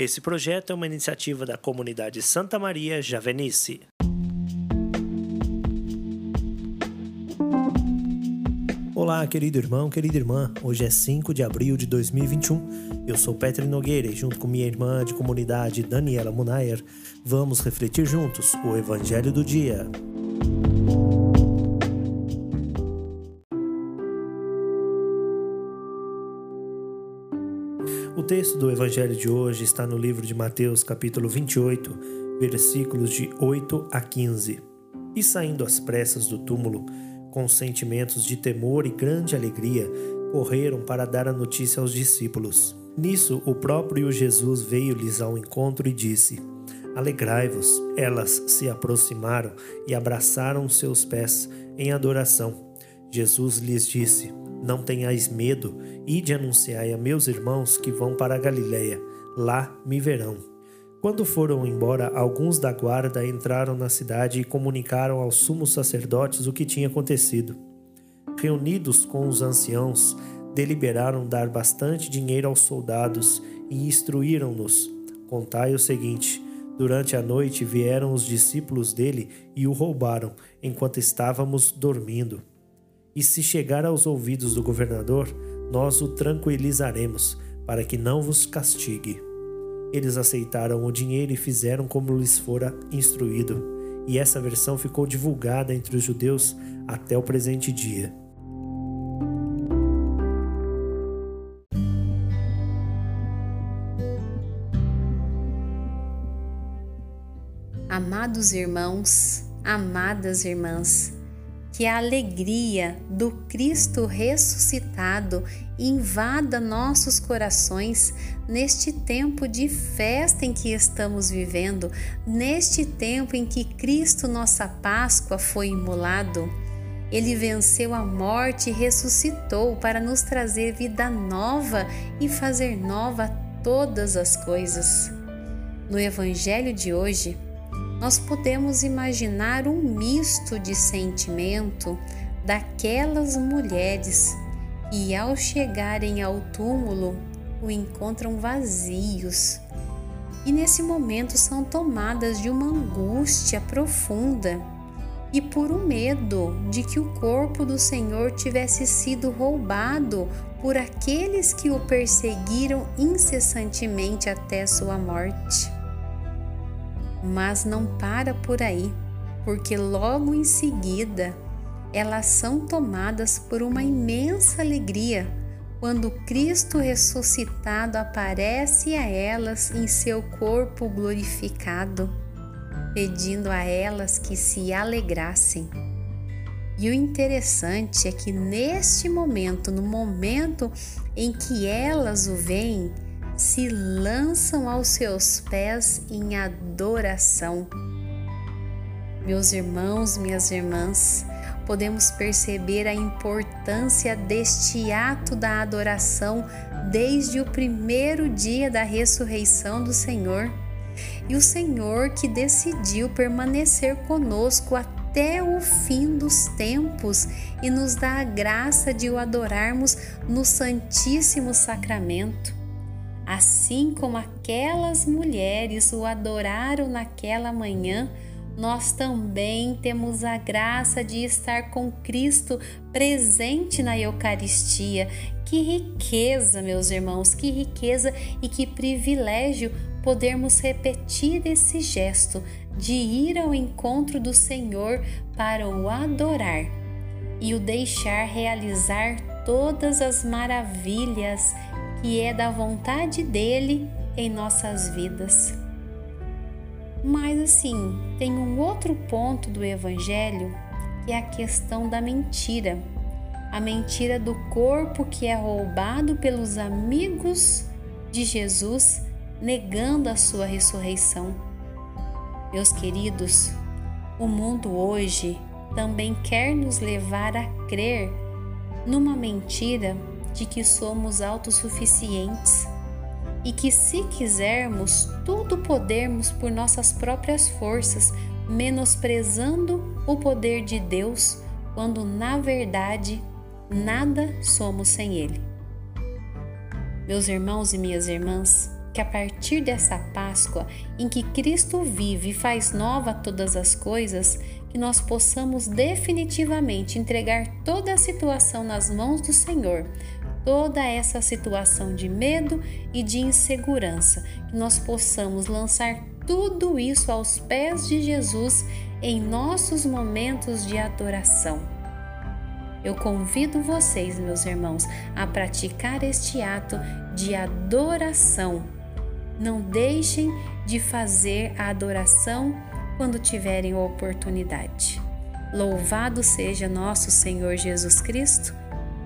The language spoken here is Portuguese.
Esse projeto é uma iniciativa da comunidade Santa Maria Javenice. Olá, querido irmão, querida irmã. Hoje é 5 de abril de 2021. Eu sou Petri Nogueira e, junto com minha irmã de comunidade Daniela Munayer, vamos refletir juntos o Evangelho do Dia. Texto do Evangelho de hoje está no livro de Mateus, capítulo 28, versículos de 8 a 15. E saindo às pressas do túmulo, com sentimentos de temor e grande alegria, correram para dar a notícia aos discípulos. Nisso, o próprio Jesus veio-lhes ao encontro e disse: Alegrai-vos. Elas se aproximaram e abraçaram seus pés em adoração. Jesus lhes disse: Não tenhais medo, ide anunciai a meus irmãos que vão para a Galiléia, lá me verão. Quando foram embora, alguns da guarda entraram na cidade e comunicaram aos sumos sacerdotes o que tinha acontecido. Reunidos com os anciãos, deliberaram dar bastante dinheiro aos soldados e instruíram-nos. Contai o seguinte: durante a noite vieram os discípulos dele e o roubaram, enquanto estávamos dormindo. E se chegar aos ouvidos do governador, nós o tranquilizaremos, para que não vos castigue. Eles aceitaram o dinheiro e fizeram como lhes fora instruído, e essa versão ficou divulgada entre os judeus até o presente dia. Amados irmãos, amadas irmãs, que a alegria do Cristo ressuscitado invada nossos corações neste tempo de festa em que estamos vivendo, neste tempo em que Cristo, nossa Páscoa, foi imolado. Ele venceu a morte e ressuscitou para nos trazer vida nova e fazer nova todas as coisas. No Evangelho de hoje, nós podemos imaginar um misto de sentimento daquelas mulheres e, ao chegarem ao túmulo, o encontram vazios. E nesse momento são tomadas de uma angústia profunda e por um medo de que o corpo do Senhor tivesse sido roubado por aqueles que o perseguiram incessantemente até sua morte. Mas não para por aí, porque logo em seguida elas são tomadas por uma imensa alegria quando Cristo ressuscitado aparece a elas em seu corpo glorificado, pedindo a elas que se alegrassem. E o interessante é que neste momento, no momento em que elas o veem, se lançam aos seus pés em adoração. Meus irmãos, minhas irmãs, podemos perceber a importância deste ato da adoração desde o primeiro dia da ressurreição do Senhor. E o Senhor que decidiu permanecer conosco até o fim dos tempos e nos dá a graça de o adorarmos no Santíssimo Sacramento. Assim como aquelas mulheres o adoraram naquela manhã, nós também temos a graça de estar com Cristo presente na Eucaristia. Que riqueza, meus irmãos, que riqueza e que privilégio podermos repetir esse gesto de ir ao encontro do Senhor para o adorar e o deixar realizar todas as maravilhas que é da vontade dele em nossas vidas. Mas assim, tem um outro ponto do evangelho que é a questão da mentira. A mentira do corpo que é roubado pelos amigos de Jesus, negando a sua ressurreição. Meus queridos, o mundo hoje também quer nos levar a crer numa mentira de que somos autossuficientes e que, se quisermos, tudo podemos por nossas próprias forças, menosprezando o poder de Deus, quando na verdade nada somos sem Ele. Meus irmãos e minhas irmãs, que a partir dessa Páscoa, em que Cristo vive e faz nova todas as coisas, que nós possamos definitivamente entregar toda a situação nas mãos do Senhor, toda essa situação de medo e de insegurança, que nós possamos lançar tudo isso aos pés de Jesus em nossos momentos de adoração. Eu convido vocês, meus irmãos, a praticar este ato de adoração. Não deixem de fazer a adoração quando tiverem oportunidade. Louvado seja nosso Senhor Jesus Cristo,